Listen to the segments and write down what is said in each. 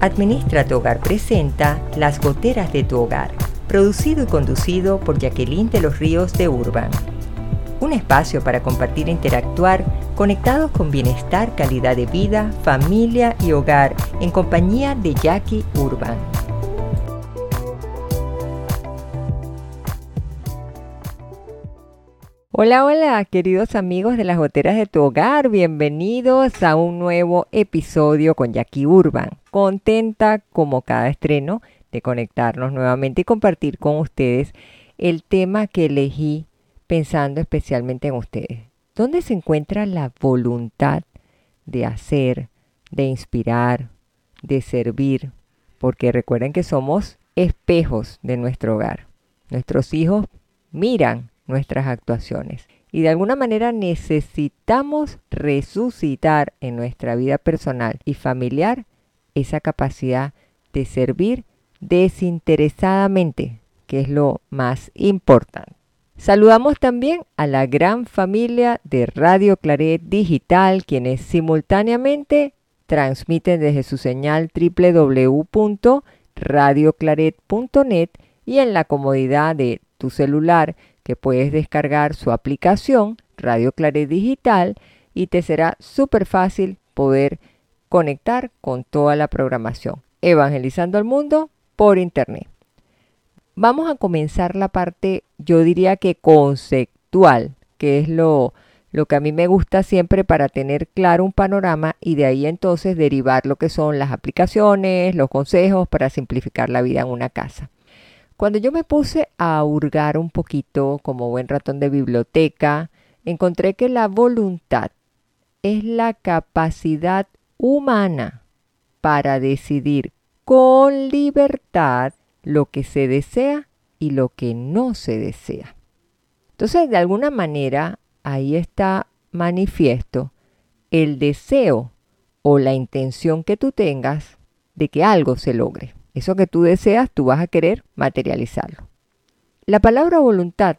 Administra tu Hogar presenta Las Goteras de tu Hogar, producido y conducido por Jacqueline de los Ríos de Urban. Un espacio para compartir e interactuar conectados con bienestar, calidad de vida, familia y hogar en compañía de Jackie Urban. Hola, hola, queridos amigos de las goteras de tu hogar, bienvenidos a un nuevo episodio con Jackie Urban. Contenta como cada estreno de conectarnos nuevamente y compartir con ustedes el tema que elegí pensando especialmente en ustedes. ¿Dónde se encuentra la voluntad de hacer, de inspirar, de servir? Porque recuerden que somos espejos de nuestro hogar. Nuestros hijos miran nuestras actuaciones. Y de alguna manera necesitamos resucitar en nuestra vida personal y familiar esa capacidad de servir desinteresadamente, que es lo más importante. Saludamos también a la gran familia de Radio Claret Digital, quienes simultáneamente transmiten desde su señal www.radioclaret.net y en la comodidad de tu celular que puedes descargar su aplicación Radio Claret Digital y te será súper fácil poder conectar con toda la programación, evangelizando al mundo por internet. Vamos a comenzar la parte, yo diría que conceptual, que es lo, lo que a mí me gusta siempre para tener claro un panorama y de ahí entonces derivar lo que son las aplicaciones, los consejos para simplificar la vida en una casa. Cuando yo me puse a hurgar un poquito como buen ratón de biblioteca, encontré que la voluntad es la capacidad humana para decidir con libertad lo que se desea y lo que no se desea. Entonces, de alguna manera, ahí está manifiesto el deseo o la intención que tú tengas de que algo se logre. Eso que tú deseas, tú vas a querer materializarlo. La palabra voluntad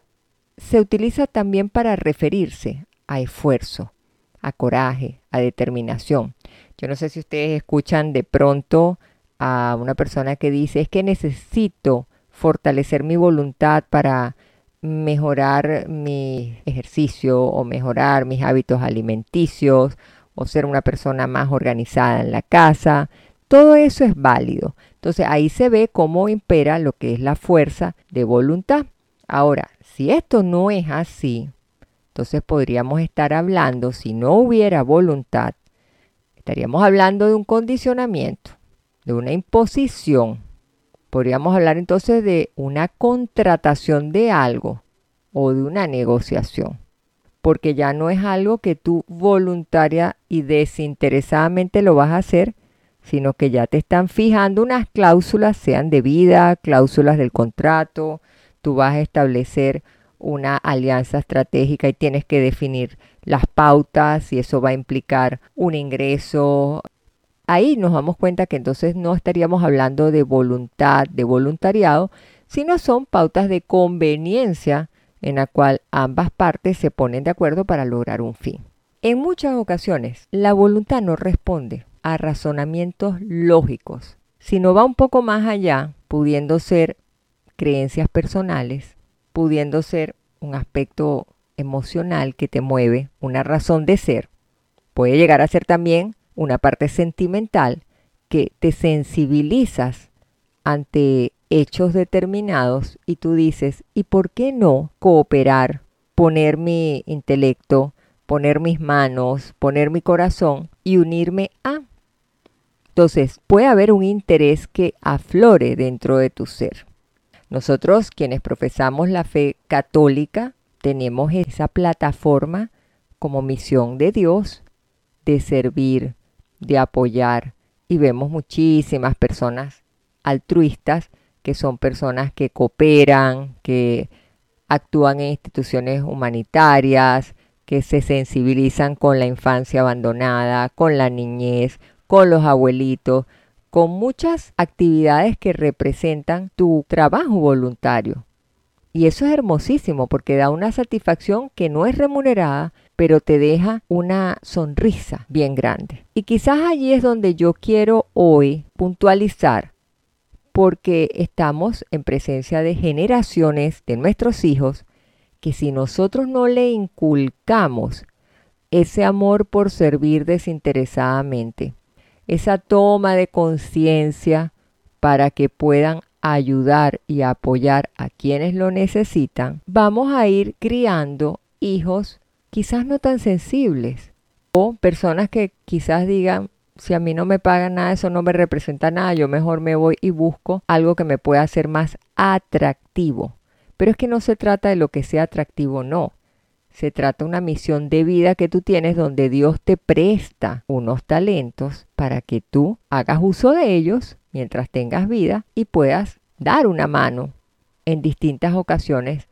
se utiliza también para referirse a esfuerzo, a coraje, a determinación. Yo no sé si ustedes escuchan de pronto a una persona que dice es que necesito fortalecer mi voluntad para mejorar mi ejercicio o mejorar mis hábitos alimenticios o ser una persona más organizada en la casa. Todo eso es válido. Entonces ahí se ve cómo impera lo que es la fuerza de voluntad. Ahora, si esto no es así, entonces podríamos estar hablando, si no hubiera voluntad, estaríamos hablando de un condicionamiento, de una imposición. Podríamos hablar entonces de una contratación de algo o de una negociación, porque ya no es algo que tú voluntaria y desinteresadamente lo vas a hacer, sino que ya te están fijando unas cláusulas, sean de vida, cláusulas del contrato, tú vas a establecer una alianza estratégica y tienes que definir las pautas y eso va a implicar un ingreso. Ahí nos damos cuenta que entonces no estaríamos hablando de voluntad, de voluntariado, sino son pautas de conveniencia en la cual ambas partes se ponen de acuerdo para lograr un fin. En muchas ocasiones, la voluntad no responde a razonamientos lógicos, sino va un poco más allá, pudiendo ser creencias personales, pudiendo ser un aspecto emocional que te mueve, una razón de ser. Puede llegar a ser también una parte sentimental que te sensibilizas ante hechos determinados y tú dices, ¿y por qué no cooperar, poner mi intelecto, poner mis manos, poner mi corazón y unirme a? Entonces, puede haber un interés que aflore dentro de tu ser. Nosotros, quienes profesamos la fe católica, tenemos esa plataforma como misión de Dios de servir, de apoyar y vemos muchísimas personas altruistas que son personas que cooperan, que actúan en instituciones humanitarias, que se sensibilizan con la infancia abandonada, con la niñez, con los abuelitos, con muchas actividades que representan tu trabajo voluntario. Y eso es hermosísimo porque da una satisfacción que no es remunerada, pero te deja una sonrisa bien grande. Y quizás allí es donde yo quiero hoy puntualizar, porque estamos en presencia de generaciones de nuestros hijos que si nosotros no le inculcamos ese amor por servir desinteresadamente, esa toma de conciencia para que puedan ayudar y apoyar a quienes lo necesitan, vamos a ir criando hijos quizás no tan sensibles o personas que quizás digan, si a mí no me pagan nada, eso no me representa nada, yo mejor me voy y busco algo que me pueda hacer más atractivo. Pero es que no se trata de lo que sea atractivo, no. Se trata de una misión de vida que tú tienes donde Dios te presta unos talentos para que tú hagas uso de ellos mientras tengas vida y puedas dar una mano en distintas ocasiones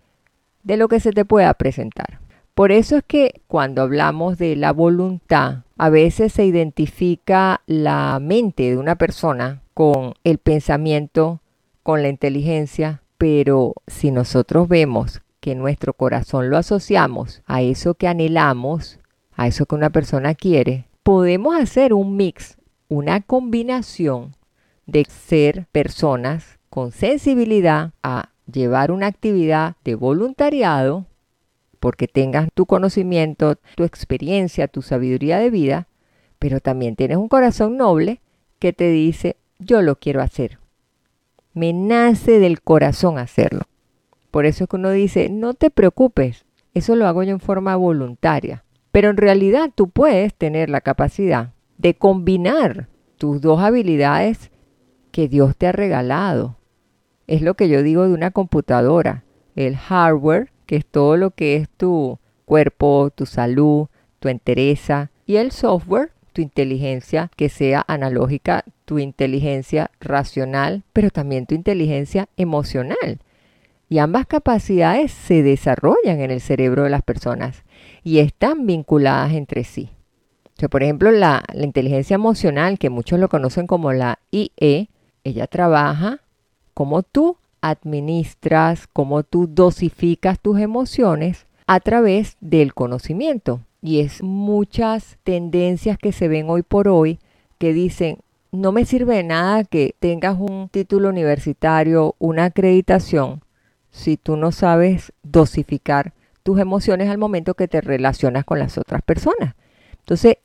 de lo que se te pueda presentar. Por eso es que cuando hablamos de la voluntad, a veces se identifica la mente de una persona con el pensamiento, con la inteligencia, pero si nosotros vemos que nuestro corazón lo asociamos a eso que anhelamos, a eso que una persona quiere, podemos hacer un mix, una combinación de ser personas con sensibilidad a llevar una actividad de voluntariado, porque tengas tu conocimiento, tu experiencia, tu sabiduría de vida, pero también tienes un corazón noble que te dice, yo lo quiero hacer. Me nace del corazón hacerlo. Por eso es que uno dice, no te preocupes, eso lo hago yo en forma voluntaria. Pero en realidad tú puedes tener la capacidad de combinar tus dos habilidades que Dios te ha regalado. Es lo que yo digo de una computadora. El hardware, que es todo lo que es tu cuerpo, tu salud, tu entereza. Y el software, tu inteligencia que sea analógica, tu inteligencia racional, pero también tu inteligencia emocional y ambas capacidades se desarrollan en el cerebro de las personas y están vinculadas entre sí. por ejemplo, la, la inteligencia emocional, que muchos lo conocen como la IE, ella trabaja como tú administras, como tú dosificas tus emociones a través del conocimiento. Y es muchas tendencias que se ven hoy por hoy que dicen, no me sirve de nada que tengas un título universitario, una acreditación, si tú no sabes dosificar tus emociones al momento que te relacionas con las otras personas. Entonces,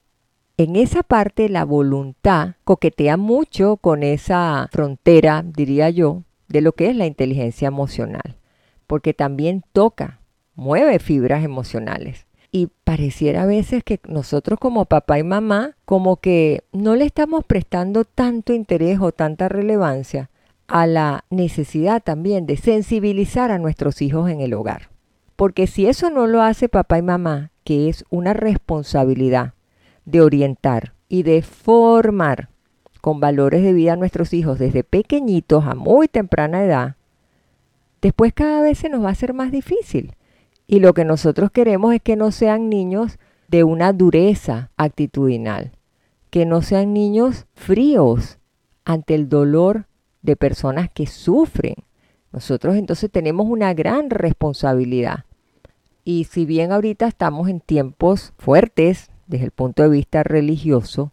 en esa parte la voluntad coquetea mucho con esa frontera, diría yo, de lo que es la inteligencia emocional, porque también toca, mueve fibras emocionales. Y pareciera a veces que nosotros como papá y mamá como que no le estamos prestando tanto interés o tanta relevancia a la necesidad también de sensibilizar a nuestros hijos en el hogar. Porque si eso no lo hace papá y mamá, que es una responsabilidad de orientar y de formar con valores de vida a nuestros hijos desde pequeñitos a muy temprana edad, después cada vez se nos va a hacer más difícil. Y lo que nosotros queremos es que no sean niños de una dureza actitudinal, que no sean niños fríos ante el dolor de personas que sufren. Nosotros entonces tenemos una gran responsabilidad. Y si bien ahorita estamos en tiempos fuertes desde el punto de vista religioso,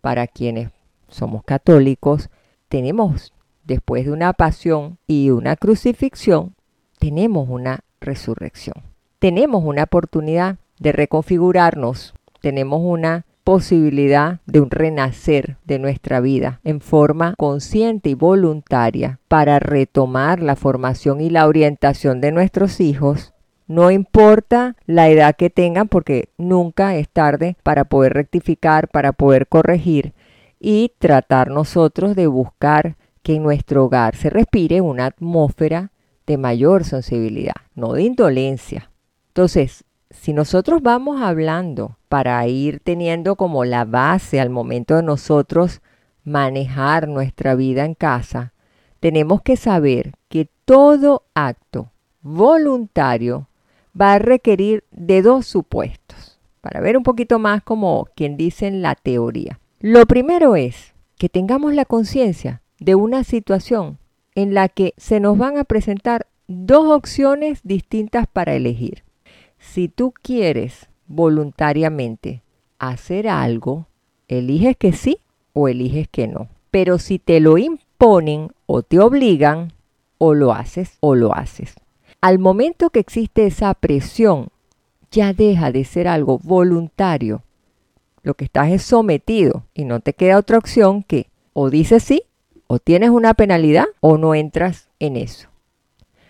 para quienes somos católicos, tenemos, después de una pasión y una crucifixión, tenemos una resurrección. Tenemos una oportunidad de reconfigurarnos, tenemos una posibilidad de un renacer de nuestra vida en forma consciente y voluntaria para retomar la formación y la orientación de nuestros hijos no importa la edad que tengan porque nunca es tarde para poder rectificar, para poder corregir y tratar nosotros de buscar que en nuestro hogar se respire una atmósfera de mayor sensibilidad, no de indolencia. Entonces, si nosotros vamos hablando para ir teniendo como la base al momento de nosotros manejar nuestra vida en casa, tenemos que saber que todo acto voluntario va a requerir de dos supuestos, para ver un poquito más como quien dice en la teoría. Lo primero es que tengamos la conciencia de una situación en la que se nos van a presentar dos opciones distintas para elegir si tú quieres voluntariamente hacer algo, eliges que sí o eliges que no. Pero si te lo imponen o te obligan, o lo haces o lo haces. Al momento que existe esa presión, ya deja de ser algo voluntario. Lo que estás es sometido y no te queda otra opción que o dices sí, o tienes una penalidad o no entras en eso.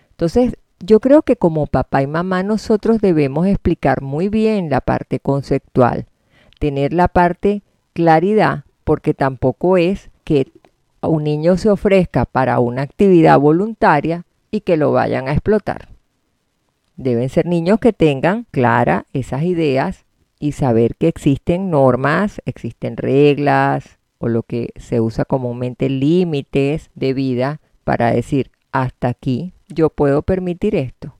Entonces, yo creo que como papá y mamá nosotros debemos explicar muy bien la parte conceptual, tener la parte claridad, porque tampoco es que un niño se ofrezca para una actividad voluntaria y que lo vayan a explotar. Deben ser niños que tengan clara esas ideas y saber que existen normas, existen reglas o lo que se usa comúnmente límites de vida para decir hasta aquí yo puedo permitir esto,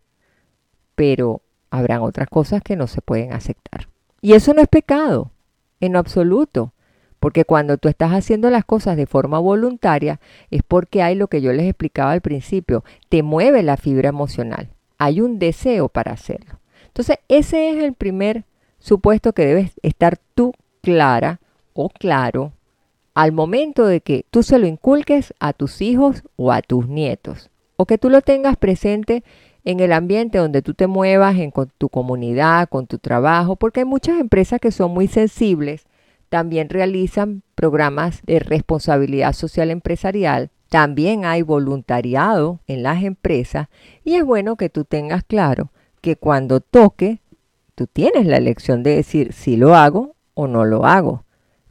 pero habrán otras cosas que no se pueden aceptar. Y eso no es pecado, en absoluto. Porque cuando tú estás haciendo las cosas de forma voluntaria es porque hay lo que yo les explicaba al principio, te mueve la fibra emocional, hay un deseo para hacerlo. Entonces ese es el primer supuesto que debes estar tú clara o claro al momento de que tú se lo inculques a tus hijos o a tus nietos, o que tú lo tengas presente en el ambiente donde tú te muevas, en tu comunidad, con tu trabajo, porque hay muchas empresas que son muy sensibles, también realizan programas de responsabilidad social empresarial, también hay voluntariado en las empresas y es bueno que tú tengas claro que cuando toque, tú tienes la elección de decir si lo hago o no lo hago.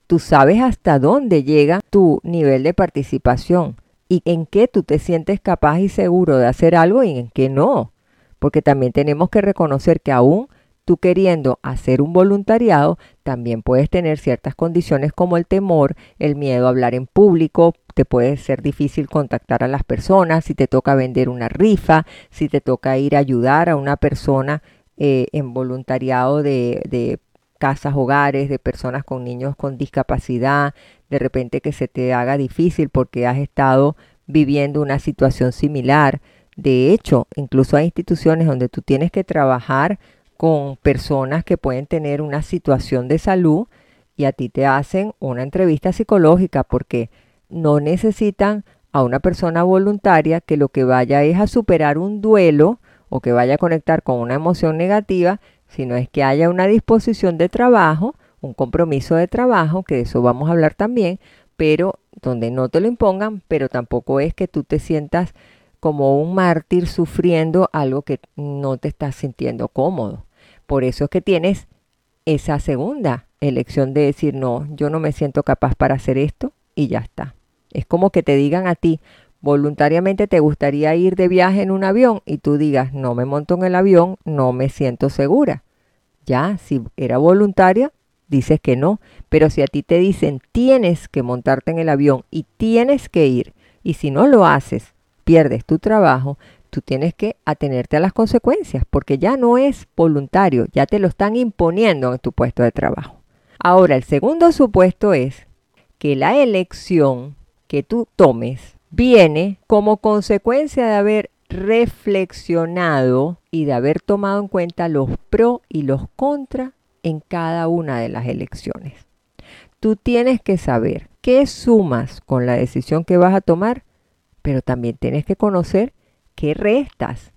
Tú sabes hasta dónde llega tu nivel de participación y en qué tú te sientes capaz y seguro de hacer algo y en qué no. Porque también tenemos que reconocer que aún tú queriendo hacer un voluntariado, también puedes tener ciertas condiciones como el temor, el miedo a hablar en público, te puede ser difícil contactar a las personas, si te toca vender una rifa, si te toca ir a ayudar a una persona eh, en voluntariado de, de casas, hogares, de personas con niños con discapacidad, de repente que se te haga difícil porque has estado viviendo una situación similar. De hecho, incluso hay instituciones donde tú tienes que trabajar con personas que pueden tener una situación de salud y a ti te hacen una entrevista psicológica porque no necesitan a una persona voluntaria que lo que vaya es a superar un duelo o que vaya a conectar con una emoción negativa, sino es que haya una disposición de trabajo, un compromiso de trabajo, que de eso vamos a hablar también, pero donde no te lo impongan, pero tampoco es que tú te sientas como un mártir sufriendo algo que no te estás sintiendo cómodo. Por eso es que tienes esa segunda elección de decir, no, yo no me siento capaz para hacer esto y ya está. Es como que te digan a ti, voluntariamente te gustaría ir de viaje en un avión y tú digas, no me monto en el avión, no me siento segura. Ya, si era voluntaria, dices que no, pero si a ti te dicen tienes que montarte en el avión y tienes que ir, y si no lo haces, pierdes tu trabajo, tú tienes que atenerte a las consecuencias, porque ya no es voluntario, ya te lo están imponiendo en tu puesto de trabajo. Ahora, el segundo supuesto es que la elección que tú tomes viene como consecuencia de haber reflexionado y de haber tomado en cuenta los pros y los contras en cada una de las elecciones. Tú tienes que saber qué sumas con la decisión que vas a tomar, pero también tienes que conocer qué restas.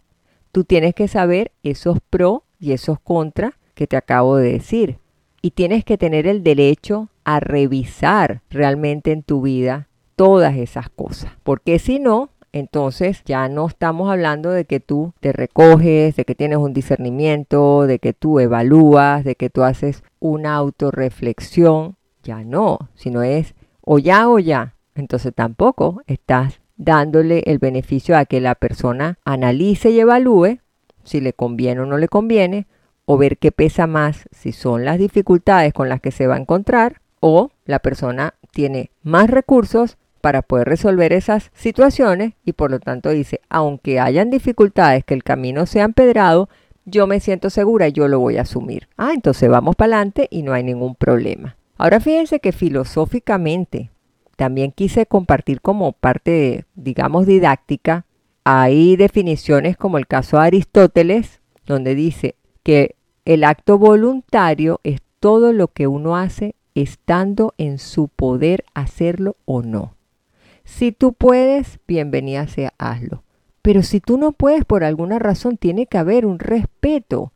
Tú tienes que saber esos pros y esos contras que te acabo de decir. Y tienes que tener el derecho a revisar realmente en tu vida todas esas cosas. Porque si no, entonces ya no estamos hablando de que tú te recoges, de que tienes un discernimiento, de que tú evalúas, de que tú haces una autorreflexión. Ya no, sino es o ya o ya. Entonces tampoco estás dándole el beneficio a que la persona analice y evalúe si le conviene o no le conviene, o ver qué pesa más, si son las dificultades con las que se va a encontrar, o la persona tiene más recursos para poder resolver esas situaciones y por lo tanto dice, aunque hayan dificultades, que el camino sea empedrado, yo me siento segura y yo lo voy a asumir. Ah, entonces vamos para adelante y no hay ningún problema. Ahora fíjense que filosóficamente también quise compartir como parte, digamos, didáctica, hay definiciones como el caso de Aristóteles, donde dice que El acto voluntario es todo lo que uno hace estando en su poder hacerlo o no. Si tú puedes, bienvenida sea, hazlo. Pero si tú no puedes por alguna razón, tiene que haber un respeto.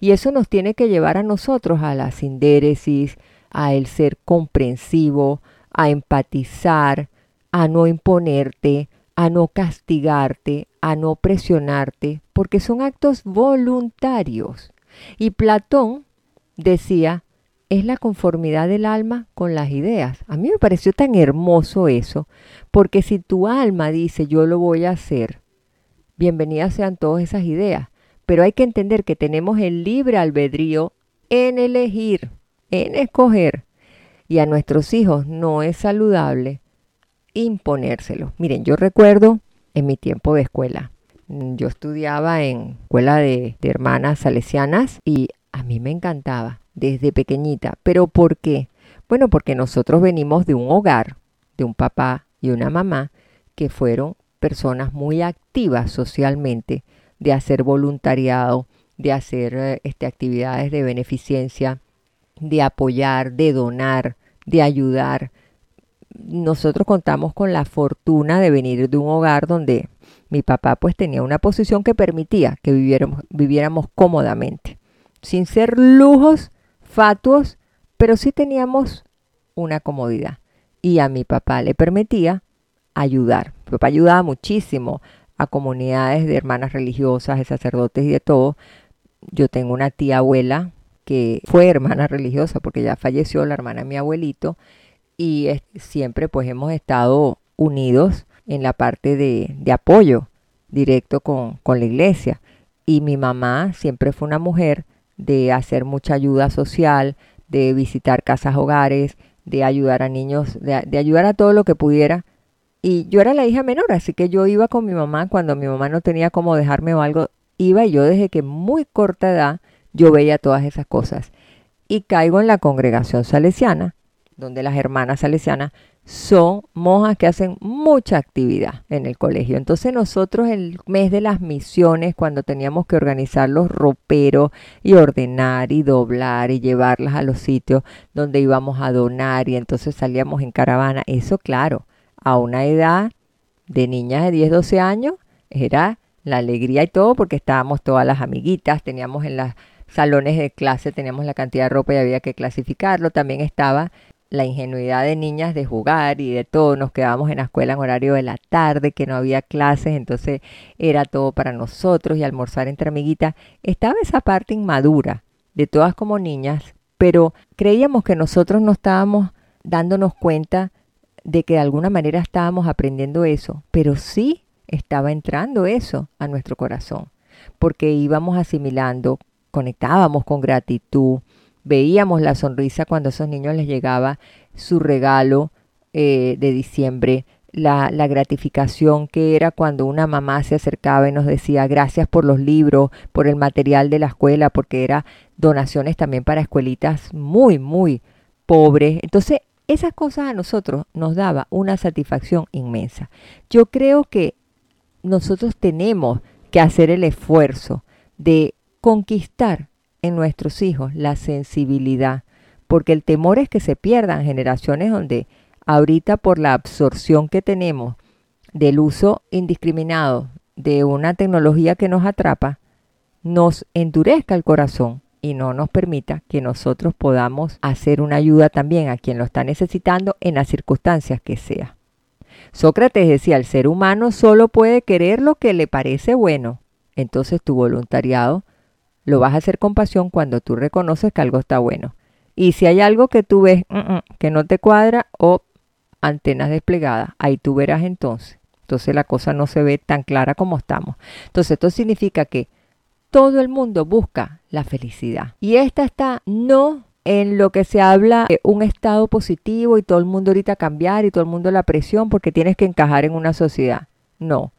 Y eso nos tiene que llevar a nosotros a la sindéresis, a el ser comprensivo, a empatizar, a no imponerte, a no castigarte, a no presionarte, porque son actos voluntarios. Y Platón decía, es la conformidad del alma con las ideas. A mí me pareció tan hermoso eso, porque si tu alma dice yo lo voy a hacer, bienvenidas sean todas esas ideas, pero hay que entender que tenemos el libre albedrío en elegir, en escoger, y a nuestros hijos no es saludable imponérselo. Miren, yo recuerdo en mi tiempo de escuela, yo estudiaba en escuela de, de hermanas salesianas y a mí me encantaba desde pequeñita. ¿Pero por qué? Bueno, porque nosotros venimos de un hogar, de un papá y una mamá que fueron personas muy activas socialmente, de hacer voluntariado, de hacer eh, este, actividades de beneficencia, de apoyar, de donar, de ayudar. Nosotros contamos con la fortuna de venir de un hogar donde mi papá pues tenía una posición que permitía que viviéramos, viviéramos cómodamente, sin ser lujos fatuos, pero sí teníamos una comodidad. Y a mi papá le permitía ayudar. Mi papá ayudaba muchísimo a comunidades de hermanas religiosas, de sacerdotes y de todo. Yo tengo una tía abuela que fue hermana religiosa porque ya falleció la hermana de mi abuelito y siempre pues hemos estado unidos en la parte de, de apoyo directo con, con la iglesia. Y mi mamá siempre fue una mujer de hacer mucha ayuda social, de visitar casas hogares, de ayudar a niños, de, ayudar a todo lo que pudiera. Y yo era la hija menor, así que yo iba con mi mamá cuando mi mamá no tenía cómo dejarme o algo, iba y yo desde que muy corta edad yo veía todas esas cosas. Y caigo en la congregación salesiana, donde las hermanas salesianas son monjas que hacen mucha actividad en el colegio. Entonces nosotros el mes de las misiones, cuando teníamos que organizar los roperos y ordenar y doblar y llevarlas a los sitios donde íbamos a donar y entonces salíamos en caravana, eso claro, a una edad de niñas de 10, 12 años era la alegría y todo porque estábamos todas las amiguitas, teníamos en los salones de clase, teníamos la cantidad de ropa y había que clasificarlo, también estaba la ingenuidad de niñas de jugar y de todo. Nos quedábamos en la escuela en horario de la tarde, que no había clases, entonces era todo para nosotros y almorzar entre amiguitas. Estaba esa parte inmadura de todas como niñas, pero creíamos que nosotros no estábamos dándonos cuenta de que de alguna manera estábamos aprendiendo eso, pero sí estaba entrando eso a nuestro corazón, porque íbamos asimilando, conectábamos con gratitud, veíamos la sonrisa cuando a esos niños les llegaba su regalo eh, de diciembre, la, la, gratificación que era cuando una mamá se acercaba y nos decía gracias por los libros, por el material de la escuela, porque era donaciones también para escuelitas muy, muy pobres. Entonces, esas cosas a nosotros nos daba una satisfacción inmensa. Yo creo que nosotros tenemos que hacer el esfuerzo de conquistar en nuestros hijos la sensibilidad, porque el temor es que se pierdan generaciones donde ahorita por la absorción que tenemos del uso indiscriminado de una tecnología que nos atrapa, nos endurezca el corazón y no nos permita que nosotros podamos hacer una ayuda también a quien lo está necesitando en las circunstancias que sea. Sócrates decía, el ser humano solo puede querer lo que le parece bueno. Entonces tu voluntariado lo vas a hacer con pasión cuando tú reconoces que algo está bueno. Y si hay algo que tú ves mm, mm, que no te cuadra o antenas desplegadas, ahí tú verás entonces. Entonces la cosa no se ve tan clara como estamos. Entonces esto significa que todo el mundo busca la felicidad. Y esta está no en lo que se habla de un estado positivo y todo el mundo ahorita cambiar y todo el mundo la presión porque tienes que encajar en una sociedad. No,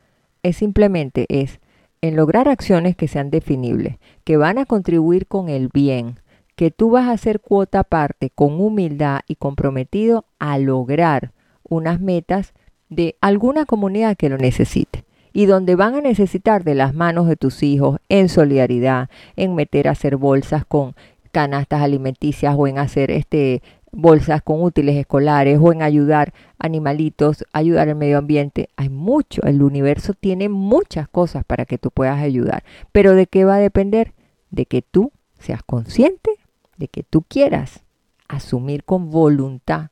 es simplemente es en lograr acciones que sean definibles, que van a contribuir con el bien, que tú vas a hacer cuota aparte con humildad y comprometido a lograr unas metas de alguna comunidad que lo necesite. y donde van a necesitar de las manos de tus hijos en solidaridad, en meter a hacer bolsas con canastas alimenticias o en hacer este bolsas con útiles escolares o en ayudar animalitos, ayudar al medio ambiente. Hay mucho, el universo tiene muchas cosas para que tú puedas ayudar. Pero ¿de qué va a depender? De que tú seas consciente, de que tú quieras asumir con voluntad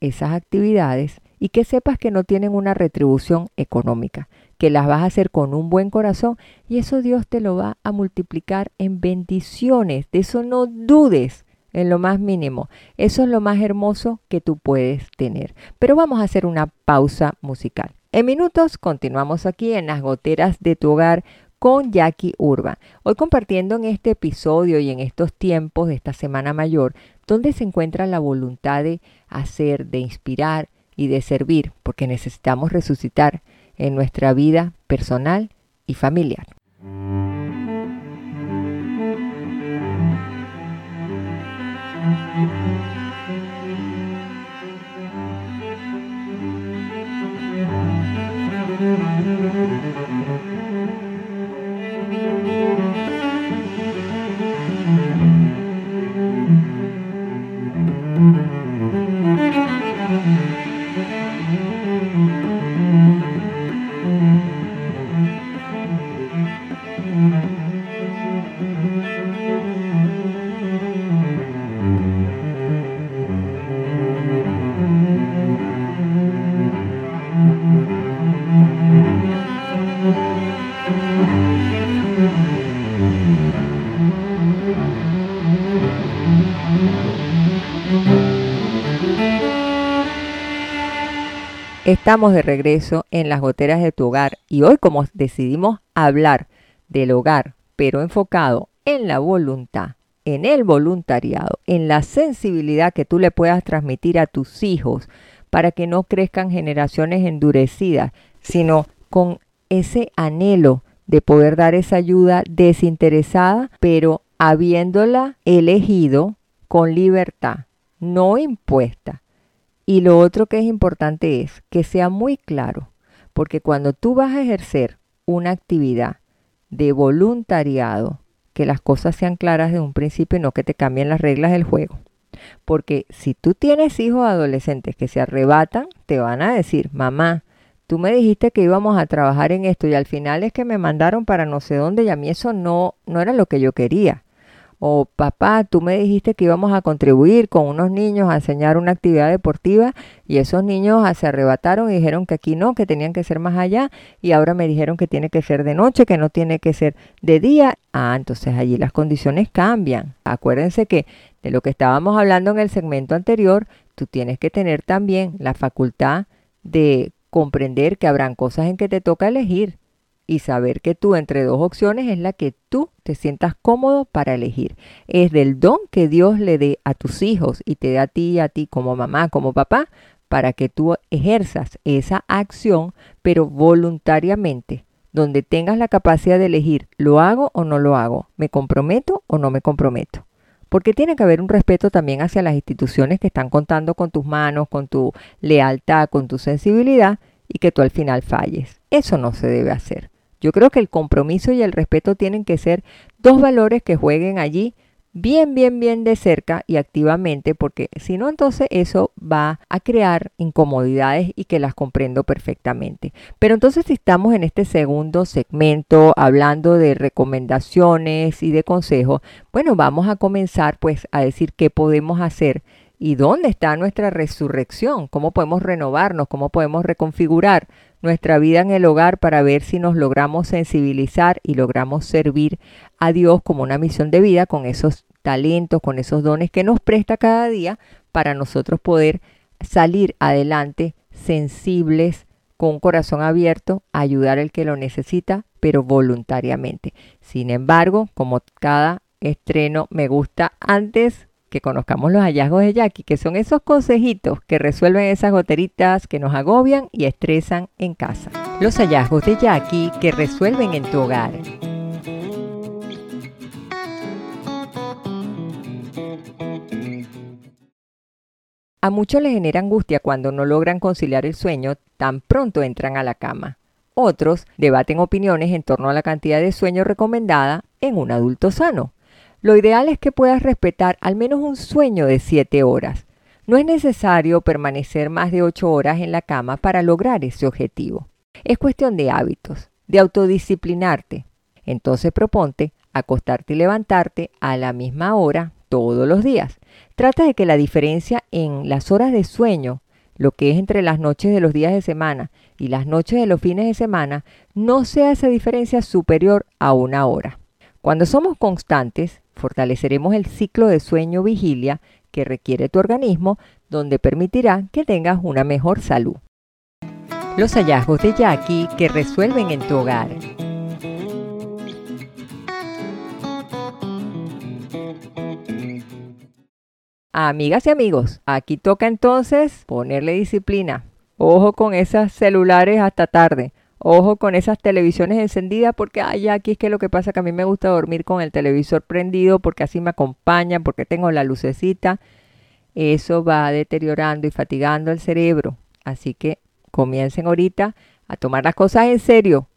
esas actividades y que sepas que no tienen una retribución económica, que las vas a hacer con un buen corazón y eso Dios te lo va a multiplicar en bendiciones. De eso no dudes en lo más mínimo. Eso es lo más hermoso que tú puedes tener. Pero vamos a hacer una pausa musical. En minutos continuamos aquí en las goteras de tu hogar con Jackie Urba. Hoy compartiendo en este episodio y en estos tiempos de esta Semana Mayor, donde se encuentra la voluntad de hacer, de inspirar y de servir, porque necesitamos resucitar en nuestra vida personal y familiar. Mm-hmm. Estamos de regreso en las goteras de tu hogar y hoy como decidimos hablar del hogar, pero enfocado en la voluntad, en el voluntariado, en la sensibilidad que tú le puedas transmitir a tus hijos para que no crezcan generaciones endurecidas, sino con ese anhelo de poder dar esa ayuda desinteresada, pero habiéndola elegido con libertad, no impuesta y lo otro que es importante es que sea muy claro, porque cuando tú vas a ejercer una actividad de voluntariado, que las cosas sean claras de un principio y no que te cambien las reglas del juego. Porque si tú tienes hijos adolescentes que se arrebatan, te van a decir, mamá, tú me dijiste que íbamos a trabajar en esto y al final es que me mandaron para no sé dónde y a mí eso no, no era lo que yo quería o papá, tú me dijiste que íbamos a contribuir con unos niños a enseñar una actividad deportiva y esos niños se arrebataron y dijeron que aquí no, que tenían que ser más allá y ahora me dijeron que tiene que ser de noche, que no tiene que ser de día. Ah, entonces allí las condiciones cambian. Acuérdense que de lo que estábamos hablando en el segmento anterior, tú tienes que tener también la facultad de comprender que habrán cosas en que te toca elegir y saber que tú entre dos opciones es la que tú te sientas cómodo para elegir. Es del don que Dios le dé a tus hijos y te dé a ti a ti como mamá, como papá, para que tú ejerzas esa acción, pero voluntariamente, donde tengas la capacidad de elegir, ¿lo hago o no lo hago? ¿Me comprometo o no me comprometo? Porque tiene que haber un respeto también hacia las instituciones que están contando con tus manos, con tu lealtad, con tu sensibilidad y que tú al final falles. Eso no se debe hacer. Yo creo que el compromiso y el respeto tienen que ser dos valores que jueguen allí bien, bien, bien de cerca y activamente, porque si no, entonces eso va a crear incomodidades y que las comprendo perfectamente. Pero entonces si estamos en este segundo segmento hablando de recomendaciones y de consejos, bueno, vamos a comenzar pues a decir qué podemos hacer y dónde está nuestra resurrección, cómo podemos renovarnos, cómo podemos reconfigurar nuestra vida en el hogar para ver si nos logramos sensibilizar y logramos servir a Dios como una misión de vida con esos talentos, con esos dones que nos presta cada día para nosotros poder salir adelante sensibles, con un corazón abierto, ayudar al que lo necesita, pero voluntariamente. Sin embargo, como cada estreno me gusta antes que conozcamos los hallazgos de Jackie, que son esos consejitos que resuelven esas goteritas que nos agobian y estresan en casa. Los hallazgos de Jackie que resuelven en tu hogar. A muchos les genera angustia cuando no logran conciliar el sueño tan pronto entran a la cama. Otros debaten opiniones en torno a la cantidad de sueño recomendada en un adulto sano. Lo ideal es que puedas respetar al menos un sueño de 7 horas. No es necesario permanecer más de 8 horas en la cama para lograr ese objetivo. Es cuestión de hábitos, de autodisciplinarte. Entonces proponte acostarte y levantarte a la misma hora todos los días. Trata de que la diferencia en las horas de sueño, lo que es entre las noches de los días de semana y las noches de los fines de semana, no sea esa diferencia superior a una hora. Cuando somos constantes, fortaleceremos el ciclo de sueño-vigilia que requiere tu organismo, donde permitirá que tengas una mejor salud. Los hallazgos de Jackie que resuelven en tu hogar. Amigas y amigos, aquí toca entonces ponerle disciplina. Ojo con esas celulares hasta tarde. Ojo con esas televisiones encendidas porque, ay, aquí es que lo que pasa es que a mí me gusta dormir con el televisor prendido porque así me acompaña, porque tengo la lucecita. Eso va deteriorando y fatigando el cerebro. Así que comiencen ahorita a tomar las cosas en serio.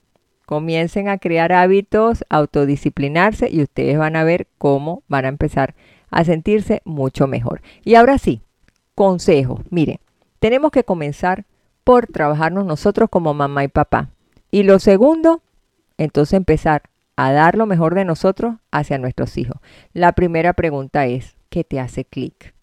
Comiencen a crear hábitos, autodisciplinarse y ustedes van a ver cómo van a empezar a sentirse mucho mejor. Y ahora sí, consejo. Miren, tenemos que comenzar por trabajarnos nosotros como mamá y papá. Y lo segundo, entonces empezar a dar lo mejor de nosotros hacia nuestros hijos. La primera pregunta es, ¿qué te hace clic?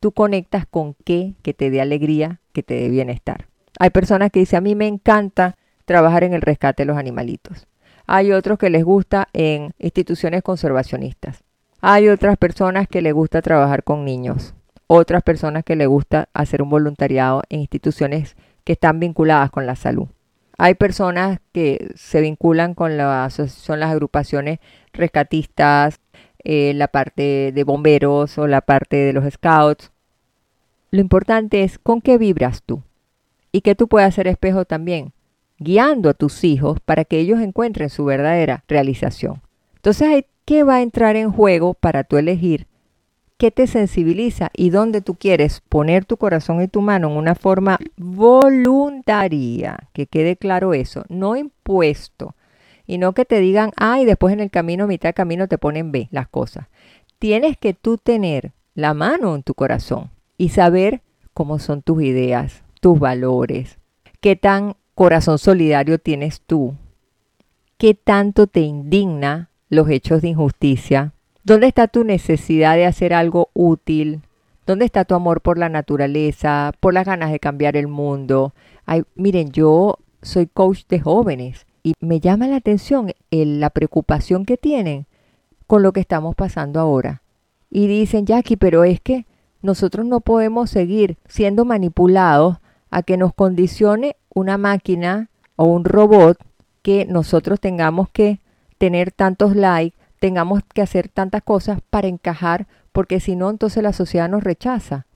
¿Tú conectas con qué que te dé alegría, que te dé bienestar? Hay personas que dicen, a mí me encanta trabajar en el rescate de los animalitos. Hay otros que les gusta en instituciones conservacionistas. Hay otras personas que les gusta trabajar con niños, otras personas que les gusta hacer un voluntariado en instituciones que están vinculadas con la salud. Hay personas que se vinculan con las, son las agrupaciones rescatistas, eh, la parte de bomberos o la parte de los scouts. Lo importante es con qué vibras tú y que tú puedas ser espejo también, guiando a tus hijos para que ellos encuentren su verdadera realización. Entonces ¿Qué va a entrar en juego para tú elegir qué te sensibiliza y dónde tú quieres poner tu corazón y tu mano en una forma voluntaria, que quede claro eso, no impuesto, y no que te digan A y después en el camino, mitad camino te ponen B las cosas. Tienes que tú tener la mano en tu corazón y saber cómo son tus ideas, tus valores, qué tan corazón solidario tienes tú, qué tanto te indigna los hechos de injusticia? ¿Dónde está tu necesidad de hacer algo útil? ¿Dónde está tu amor por la naturaleza, por las ganas de cambiar el mundo? Ay, miren, yo soy coach de jóvenes y me llama la atención la preocupación que tienen con lo que estamos pasando ahora. Y dicen, Jackie, pero es que nosotros no podemos seguir siendo manipulados a que nos condicione una máquina o un robot que nosotros tengamos que tener tantos likes, tengamos que hacer tantas cosas para encajar, porque si no, entonces la sociedad nos rechaza.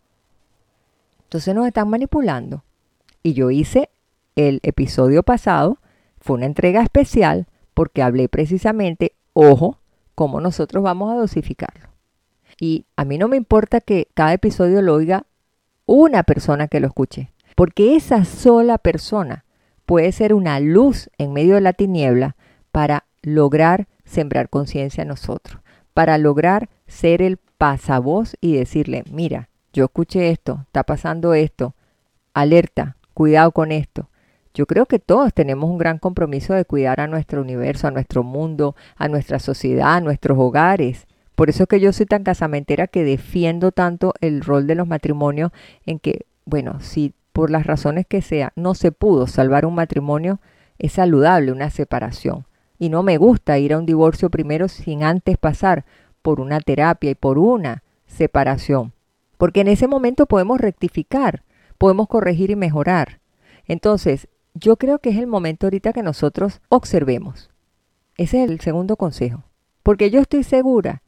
Entonces nos están manipulando. Y yo hice el episodio pasado, fue una entrega especial, porque hablé precisamente, ojo, cómo nosotros vamos a dosificarlo. Y a mí no me importa que cada episodio lo oiga una persona que lo escuche, porque esa sola persona puede ser una luz en medio de la tiniebla para lograr sembrar conciencia en nosotros, para lograr ser el pasavoz y decirle, mira, yo escuché esto, está pasando esto, alerta, cuidado con esto. Yo creo que todos tenemos un gran compromiso de cuidar a nuestro universo, a nuestro mundo, a nuestra sociedad, a nuestros hogares. Por eso es que yo soy tan casamentera que defiendo tanto el rol de los matrimonios en que, bueno, si por las razones que sea no se pudo salvar un matrimonio, es saludable una separación. Y no me gusta ir a un divorcio primero sin antes pasar por una terapia y por una separación. Porque en ese momento podemos rectificar, podemos corregir y mejorar. Entonces, yo creo que es el momento ahorita que nosotros observemos. Ese es el segundo consejo. Porque yo estoy segura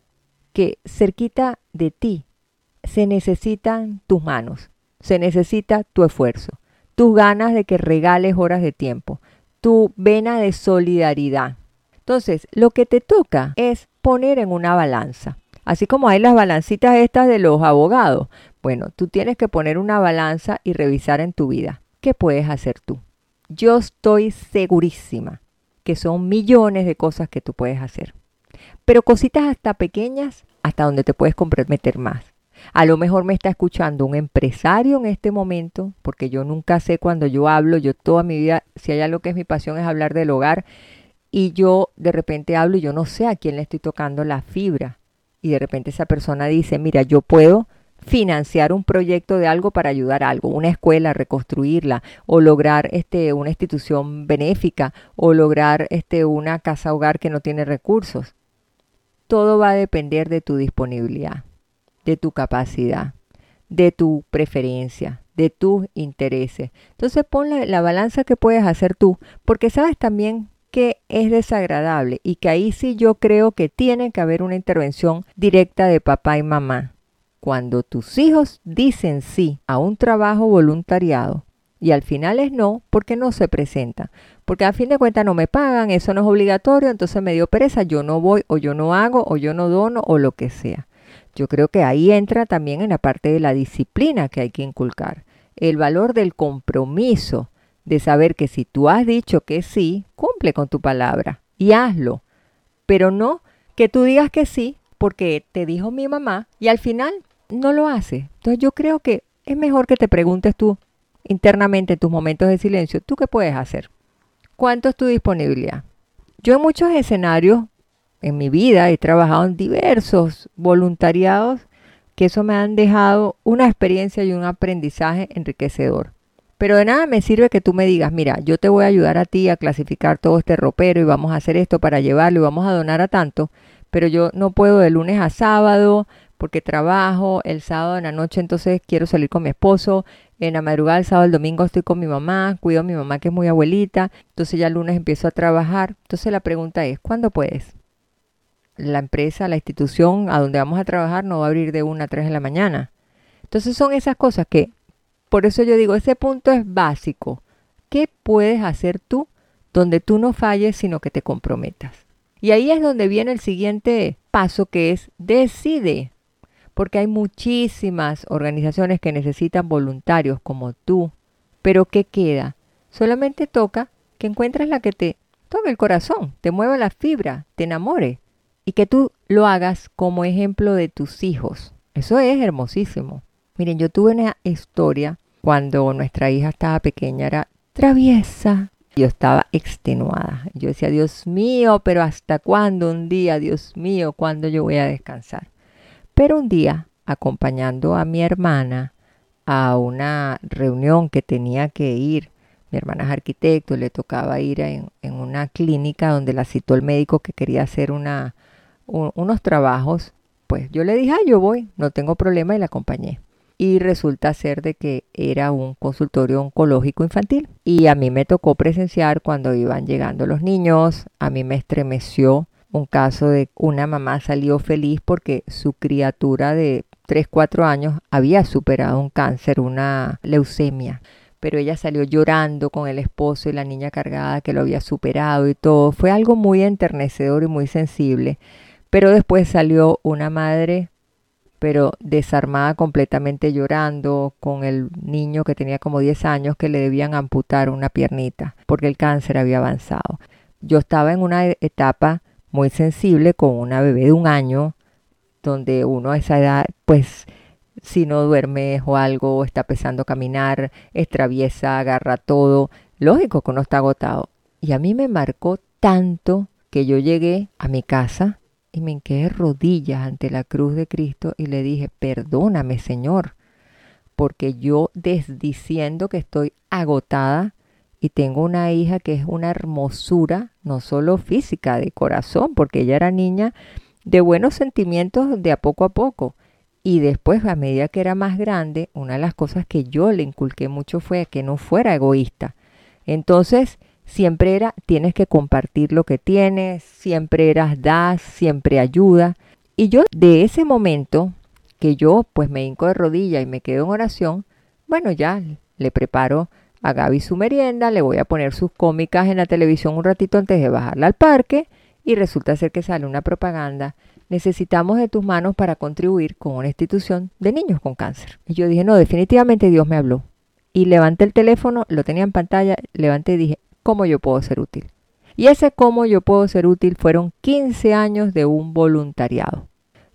que cerquita de ti se necesitan tus manos, se necesita tu esfuerzo, tus ganas de que regales horas de tiempo, tu vena de solidaridad, entonces, lo que te toca es poner en una balanza. Así como hay las balancitas estas de los abogados. Bueno, tú tienes que poner una balanza y revisar en tu vida. ¿Qué puedes hacer tú? yo estoy segurísima que son millones de cosas que tú puedes hacer. Pero cositas hasta pequeñas, hasta donde te puedes comprometer más. A lo mejor me está escuchando un empresario en este momento, porque yo nunca sé cuando yo hablo, yo toda mi vida, si hay algo que es mi pasión es hablar del hogar, y yo de repente hablo y yo no sé a quién le estoy tocando la fibra. Y de repente esa persona dice, mira, yo puedo financiar un proyecto de algo para ayudar a algo, una escuela, reconstruirla, o lograr este, una institución benéfica, o lograr este, una casa hogar que no tiene recursos. Todo va a depender de tu disponibilidad, de tu capacidad, de tu preferencia, de tus intereses. Entonces pon la, la balanza que puedes hacer tú, porque sabes también que es desagradable y que ahí sí yo creo que tiene que haber una intervención directa de papá y mamá cuando tus hijos dicen sí a un trabajo voluntariado y al final es no, porque no se presenta. Porque a fin de cuentas no me pagan, eso no es obligatorio, entonces me dio pereza, yo no voy o yo no hago o yo no dono o lo que sea. Yo creo que ahí entra también en la parte de la disciplina que hay que inculcar. El valor del compromiso, de saber que si tú has dicho que sí, cumple con tu palabra y hazlo. Pero no que tú digas que sí porque te dijo mi mamá y al final no lo hace. Entonces yo creo que es mejor que te preguntes tú internamente en tus momentos de silencio, ¿tú qué puedes hacer? ¿Cuánto es tu disponibilidad? Yo en muchos escenarios en mi vida he trabajado en diversos voluntariados que eso me han dejado una experiencia y un aprendizaje enriquecedor. Pero de nada me sirve que tú me digas, mira, yo te voy a ayudar a ti a clasificar todo este ropero y vamos a hacer esto para llevarlo y vamos a donar a tanto, pero yo no puedo de lunes a sábado porque trabajo, el sábado en la noche entonces quiero salir con mi esposo, en la madrugada el sábado, el domingo estoy con mi mamá, cuido a mi mamá que es muy abuelita, entonces ya el lunes empiezo a trabajar. Entonces la pregunta es, ¿cuándo puedes? La empresa, la institución a donde vamos a trabajar no va a abrir de 1 a 3 de la mañana. Entonces son esas cosas que, por eso yo digo, ese punto es básico. ¿Qué puedes hacer tú donde tú no falles, sino que te comprometas? Y ahí es donde viene el siguiente paso que es decide porque hay muchísimas organizaciones que necesitan voluntarios como tú. Pero ¿qué queda? Solamente toca que encuentres la que te toque el corazón, te mueva la fibra, te enamore y que tú lo hagas como ejemplo de tus hijos. Eso es hermosísimo. Miren, yo tuve una historia cuando nuestra hija estaba pequeña, era traviesa. Yo estaba extenuada. Yo decía, Dios mío, pero ¿hasta cuándo un día? Dios mío, ¿cuándo yo voy a descansar? Pero un día, acompañando a mi hermana a una reunión que tenía que ir, mi hermana es arquitecto, le tocaba ir en, una clínica donde la citó el médico que quería hacer unos trabajos, pues yo le dije, ah, yo voy, no tengo problema y la acompañé. Y resulta ser de que era un consultorio oncológico infantil. Y a mí me tocó presenciar cuando iban llegando los niños, a mí me estremeció un caso de una mamá salió feliz porque su criatura de 3, 4 años había superado un cáncer, una leucemia. Pero ella salió llorando con el esposo y la niña cargada que lo había superado y todo. Fue algo muy enternecedor y muy sensible. Pero después salió una madre, pero desarmada completamente llorando, con el niño que tenía como 10 años que le debían amputar una piernita porque el cáncer había avanzado. Yo estaba en una etapa muy sensible con una bebé de un año, donde uno a esa edad, pues si no duerme o algo, está pesando caminar, es traviesa, agarra todo, lógico que uno está agotado. Y a mí me marcó tanto que yo llegué a mi casa y me quedé rodillas ante la cruz de Cristo y le dije, perdóname Señor, porque yo desdiciendo que estoy agotada, y tengo una hija que es una hermosura, no solo física, de corazón, porque ella era niña de buenos sentimientos de a poco a poco. Y después, a medida que era más grande, una de las cosas que yo le inculqué mucho fue que no fuera egoísta. Entonces, siempre era, tienes que compartir lo que tienes, siempre eras das, siempre ayuda. Y yo de ese momento que yo pues me hinco de rodilla y me quedo en oración, bueno, ya le preparo a Gaby su merienda, le voy a poner sus cómicas en la televisión un ratito antes de bajarla al parque y resulta ser que sale una propaganda. Necesitamos de tus manos para contribuir con una institución de niños con cáncer. Y yo dije, no, definitivamente Dios me habló. Y levanté el teléfono, lo tenía en pantalla, levanté y dije, ¿cómo yo puedo ser útil? Y ese cómo yo puedo ser útil fueron 15 años de un voluntariado,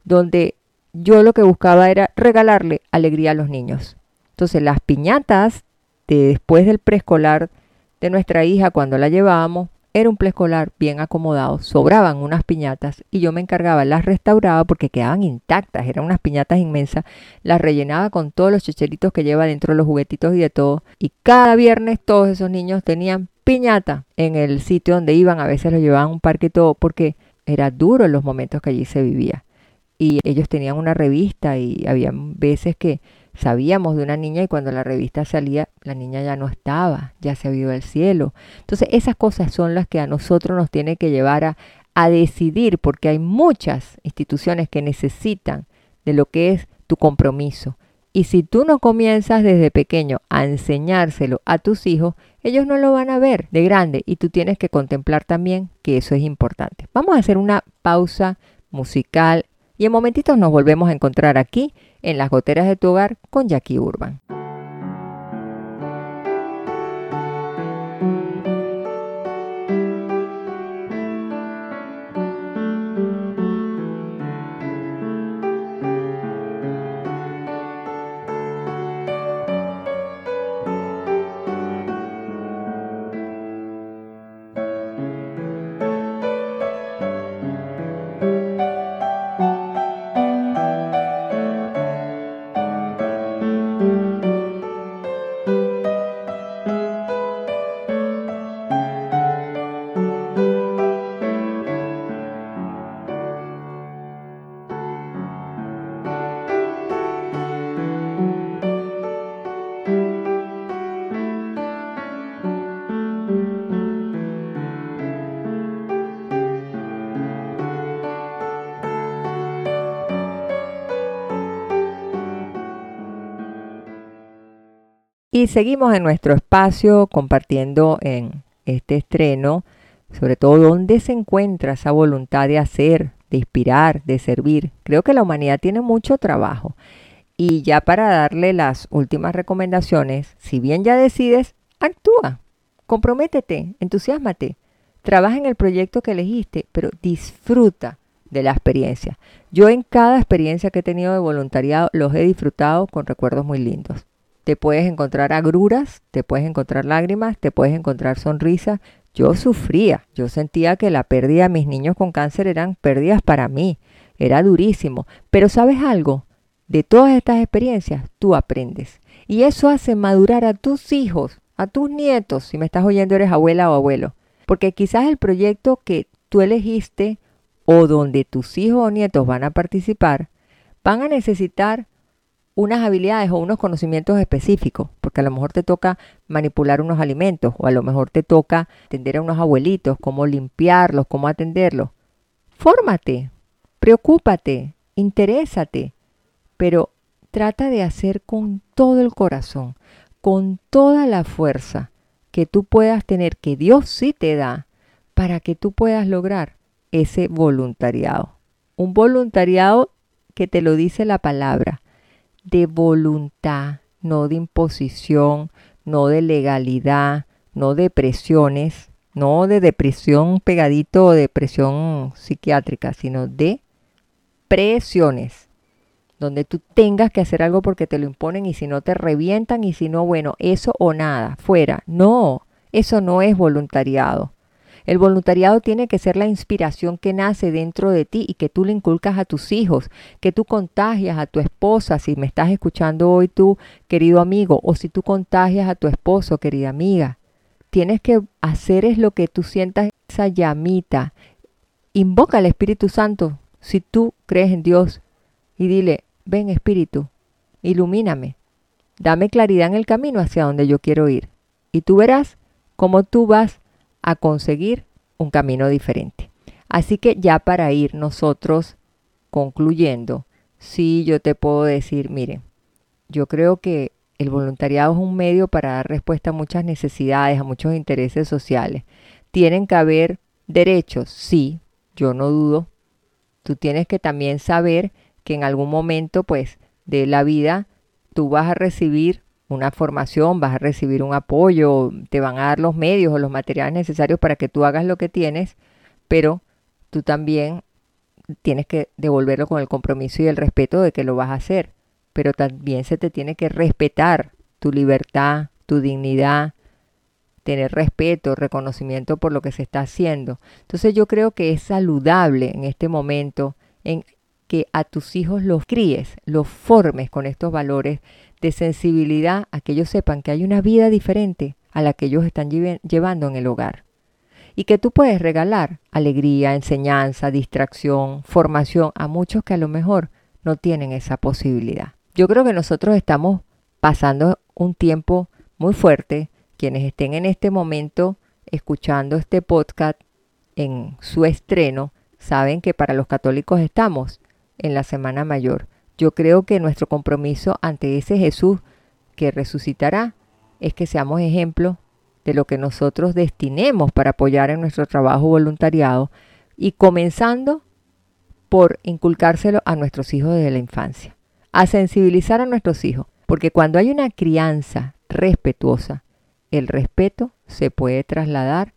donde yo lo que buscaba era regalarle alegría a los niños. Entonces las piñatas de después del preescolar de nuestra hija cuando la llevábamos, era un preescolar bien acomodado, sobraban unas piñatas y yo me encargaba, las restauraba porque quedaban intactas, eran unas piñatas inmensas, las rellenaba con todos los chicheritos que lleva dentro de los juguetitos y de todo. Y cada viernes todos esos niños tenían piñata en el sitio donde iban, a veces los llevaban un parque y todo, porque era duro en los momentos que allí se vivía. Y ellos tenían una revista y había veces que sabíamos de una niña y cuando la revista salía, la niña ya no estaba, ya se había ido al cielo. Entonces esas cosas son las que a nosotros nos tiene que llevar a, a decidir, porque hay muchas instituciones que necesitan de lo que es tu compromiso. Y si tú no comienzas desde pequeño a enseñárselo a tus hijos, ellos no lo van a ver de grande y tú tienes que contemplar también que eso es importante. Vamos a hacer una pausa musical y en momentitos nos volvemos a encontrar aquí en las goteras de tu hogar con Jackie Urban. Seguimos en nuestro espacio compartiendo en este estreno, sobre todo dónde se encuentra esa voluntad de hacer, de inspirar, de servir. Creo que la humanidad tiene mucho trabajo. Y ya para darle las últimas recomendaciones, si bien ya decides, actúa, comprométete, entusiasmate, trabaja en el proyecto que elegiste, pero disfruta de la experiencia. Yo en cada experiencia que he tenido de voluntariado los he disfrutado con recuerdos muy lindos te puedes encontrar agruras, te puedes encontrar lágrimas, te puedes encontrar sonrisas. Yo sufría, yo sentía que la pérdida de mis niños con cáncer eran pérdidas para mí, era durísimo. Pero sabes algo, de todas estas experiencias tú aprendes. Y eso hace madurar a tus hijos, a tus nietos, si me estás oyendo eres abuela o abuelo. Porque quizás el proyecto que tú elegiste o donde tus hijos o nietos van a participar, van a necesitar unas habilidades o unos conocimientos específicos, porque a lo mejor te toca manipular unos alimentos o a lo mejor te toca atender a unos abuelitos, cómo limpiarlos, cómo atenderlos. Fórmate, preocúpate, interésate, pero trata de hacer con todo el corazón, con toda la fuerza que tú puedas tener, que Dios sí te da, para que tú puedas lograr ese voluntariado. Un voluntariado que te lo dice la palabra, de voluntad, no de imposición, no de legalidad, no de presiones, no de depresión pegadito o depresión psiquiátrica, sino de presiones, donde tú tengas que hacer algo porque te lo imponen y si no te revientan y si no, bueno, eso o nada, fuera. No, eso no es voluntariado. El voluntariado tiene que ser la inspiración que nace dentro de ti y que tú le inculcas a tus hijos, que tú contagias a tu esposa, si me estás escuchando hoy tú, querido amigo, o si tú contagias a tu esposo, querida amiga. Tienes que hacer es lo que tú sientas esa llamita. Invoca al Espíritu Santo si tú crees en Dios y dile, ven Espíritu, ilumíname, dame claridad en el camino hacia donde yo quiero ir. Y tú verás cómo tú vas a conseguir un camino diferente. Así que ya para ir nosotros concluyendo, sí yo te puedo decir, miren, yo creo que el voluntariado es un medio para dar respuesta a muchas necesidades, a muchos intereses sociales. Tienen que haber derechos, sí, yo no dudo. Tú tienes que también saber que en algún momento, pues, de la vida, tú vas a recibir una formación, vas a recibir un apoyo, te van a dar los medios o los materiales necesarios para que tú hagas lo que tienes, pero tú también tienes que devolverlo con el compromiso y el respeto de que lo vas a hacer. Pero también se te tiene que respetar tu libertad, tu dignidad, tener respeto, reconocimiento por lo que se está haciendo. Entonces yo creo que es saludable en este momento en que a tus hijos los críes, los formes con estos valores de sensibilidad a que ellos sepan que hay una vida diferente a la que ellos están llevando en el hogar. Y que tú puedes regalar alegría, enseñanza, distracción, formación a muchos que a lo mejor no tienen esa posibilidad. Yo creo que nosotros estamos pasando un tiempo muy fuerte. Quienes estén en este momento escuchando este podcast en su estreno, saben que para los católicos estamos en la Semana Mayor. Yo creo que nuestro compromiso ante ese Jesús que resucitará es que seamos ejemplo de lo que nosotros destinemos para apoyar en nuestro trabajo voluntariado y comenzando por inculcárselo a nuestros hijos desde la infancia, a sensibilizar a nuestros hijos, porque cuando hay una crianza respetuosa, el respeto se puede trasladar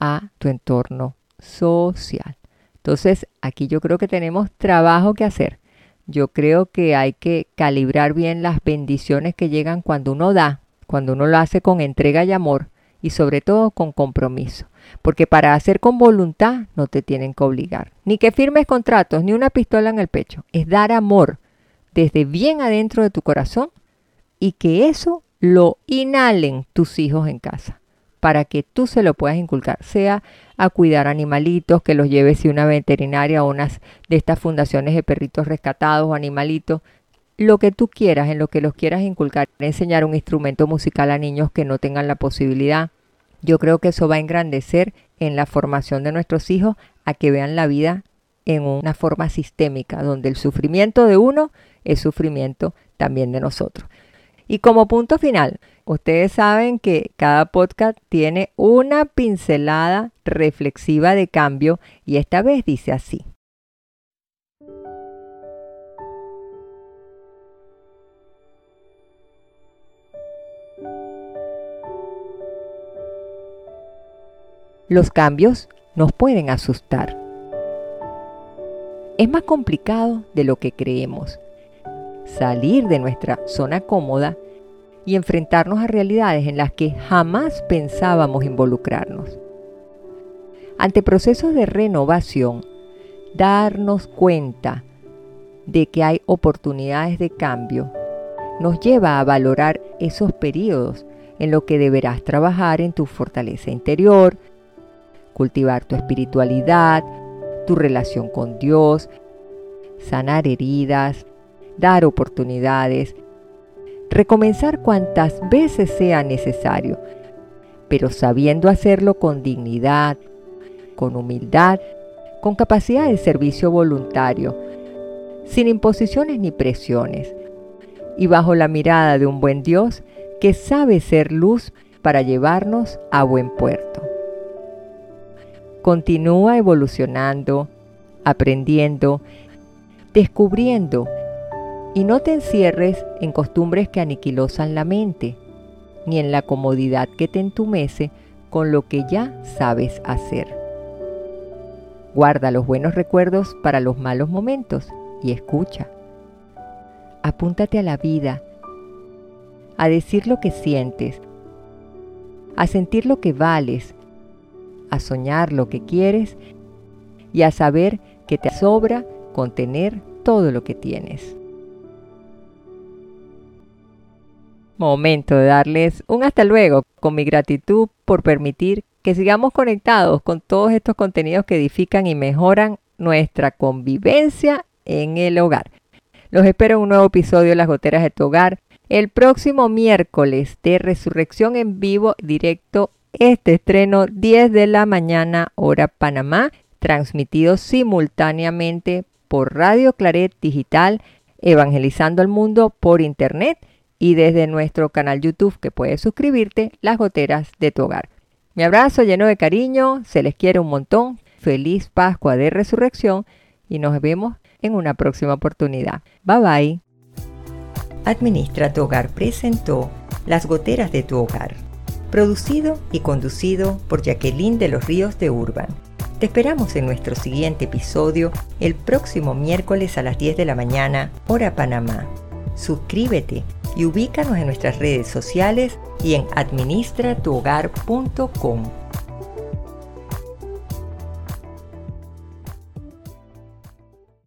a tu entorno social. Entonces, aquí yo creo que tenemos trabajo que hacer. Yo creo que hay que calibrar bien las bendiciones que llegan cuando uno da, cuando uno lo hace con entrega y amor y sobre todo con compromiso. Porque para hacer con voluntad no te tienen que obligar. Ni que firmes contratos, ni una pistola en el pecho. Es dar amor desde bien adentro de tu corazón y que eso lo inhalen tus hijos en casa para que tú se lo puedas inculcar, sea a cuidar animalitos, que los lleves a una veterinaria o unas de estas fundaciones de perritos rescatados o animalitos, lo que tú quieras, en lo que los quieras inculcar, enseñar un instrumento musical a niños que no tengan la posibilidad. Yo creo que eso va a engrandecer en la formación de nuestros hijos a que vean la vida en una forma sistémica, donde el sufrimiento de uno es sufrimiento también de nosotros. Y como punto final, ustedes saben que cada podcast tiene una pincelada reflexiva de cambio y esta vez dice así. Los cambios nos pueden asustar. Es más complicado de lo que creemos salir de nuestra zona cómoda y enfrentarnos a realidades en las que jamás pensábamos involucrarnos. Ante procesos de renovación, darnos cuenta de que hay oportunidades de cambio nos lleva a valorar esos periodos en los que deberás trabajar en tu fortaleza interior, cultivar tu espiritualidad, tu relación con Dios, sanar heridas, dar oportunidades, recomenzar cuantas veces sea necesario, pero sabiendo hacerlo con dignidad, con humildad, con capacidad de servicio voluntario, sin imposiciones ni presiones, y bajo la mirada de un buen Dios que sabe ser luz para llevarnos a buen puerto. Continúa evolucionando, aprendiendo, descubriendo y no te encierres en costumbres que aniquilosan la mente, ni en la comodidad que te entumece con lo que ya sabes hacer. Guarda los buenos recuerdos para los malos momentos y escucha. Apúntate a la vida, a decir lo que sientes, a sentir lo que vales, a soñar lo que quieres y a saber que te sobra contener todo lo que tienes. Momento de darles un hasta luego con mi gratitud por permitir que sigamos conectados con todos estos contenidos que edifican y mejoran nuestra convivencia en el hogar. Los espero en un nuevo episodio de Las Goteras de tu Hogar el próximo miércoles de Resurrección en vivo directo. Este estreno 10 de la mañana hora Panamá, transmitido simultáneamente por Radio Claret Digital, evangelizando al mundo por internet y desde nuestro canal YouTube que puedes suscribirte, Las Goteras de tu Hogar. Mi abrazo lleno de cariño, se les quiere un montón, feliz Pascua de Resurrección y nos vemos en una próxima oportunidad. Bye bye. Administra tu Hogar presentó Las goteras de tu hogar. Producido y conducido por Jacqueline de los Ríos de Urban. Te esperamos en nuestro siguiente episodio el próximo miércoles a las 10 de la mañana, hora Panamá. Suscríbete y ubícanos en nuestras redes sociales y en administratuhogar.com.